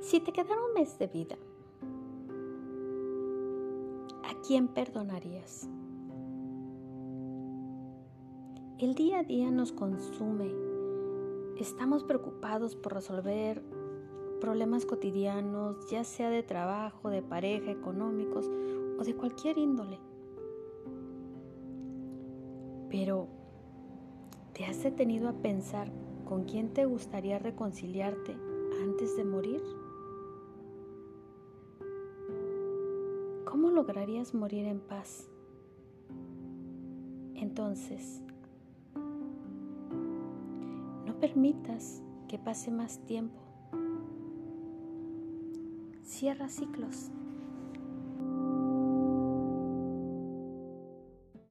Si te quedara un mes de vida, ¿a quién perdonarías? El día a día nos consume. Estamos preocupados por resolver problemas cotidianos, ya sea de trabajo, de pareja, económicos o de cualquier índole. Pero, ¿te has detenido a pensar con quién te gustaría reconciliarte antes de morir? Lograrías morir en paz? Entonces, permitas que pase más tiempo. Cierra ciclos.